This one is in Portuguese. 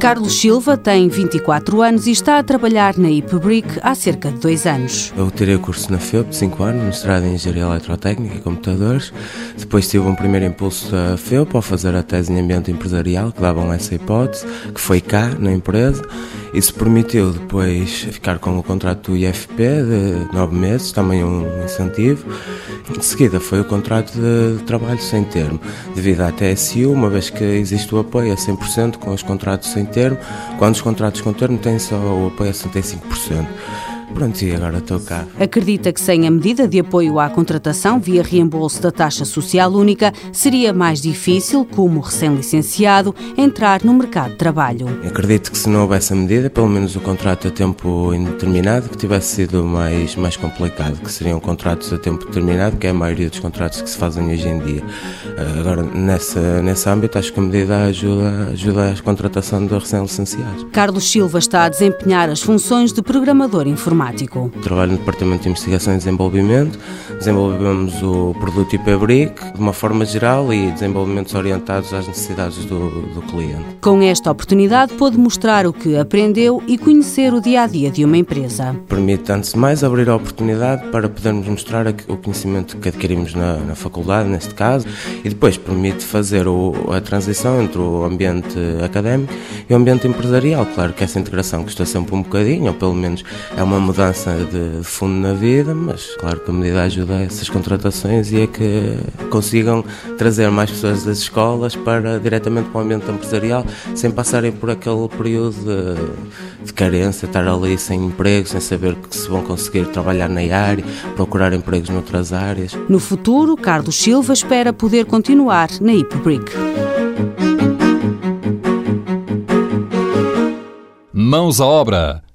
Carlos Silva tem 24 anos e está a trabalhar na IPBRIC há cerca de dois anos. Eu tirei o curso na FEUP de 5 anos, mestrado em Engenharia Eletrotécnica e Computadores. Depois tive um primeiro impulso da FEUP ao fazer a tese em Ambiente Empresarial, que davam essa hipótese, que foi cá, na empresa. Isso permitiu depois ficar com o contrato do IFP de 9 meses, também um incentivo. Em seguida foi o contrato de trabalho sem termo, devido à TSU, uma vez que existe o apoio a 100% com os contratos sem termo, quando os contratos com termo têm só o apoio a 75%. Pronto, e agora estou cá. Acredita que sem a medida de apoio à contratação via reembolso da taxa social única, seria mais difícil, como recém-licenciado, entrar no mercado de trabalho. Acredito que se não houvesse a medida, pelo menos o contrato a tempo indeterminado, que tivesse sido mais, mais complicado, que seriam contratos a tempo determinado, que é a maioria dos contratos que se fazem hoje em dia. Eh, agora, nessa, nesse âmbito, acho que a medida ajuda, ajuda a contratação dos recém-licenciados. Carlos Silva está a desempenhar as funções de programador informático informático. Trabalho no Departamento de Investigação e Desenvolvimento, desenvolvemos o produto IPBRIC de uma forma geral e desenvolvimentos orientados às necessidades do, do cliente. Com esta oportunidade, pôde mostrar o que aprendeu e conhecer o dia a dia de uma empresa. Permite, antes de mais, abrir a oportunidade para podermos mostrar o conhecimento que adquirimos na, na faculdade, neste caso, e depois permite fazer o, a transição entre o ambiente académico e o ambiente empresarial. Claro que essa integração custa sempre um bocadinho, ou pelo menos é uma mudança de fundo na vida, mas claro que a medida ajuda a essas contratações e é que consigam trazer mais pessoas das escolas para diretamente para o ambiente empresarial, sem passarem por aquele período de, de carência, estar ali sem emprego, sem saber que se vão conseguir trabalhar na área, procurar empregos noutras áreas. No futuro, Carlos Silva espera poder continuar na IPBRIC. Mãos à obra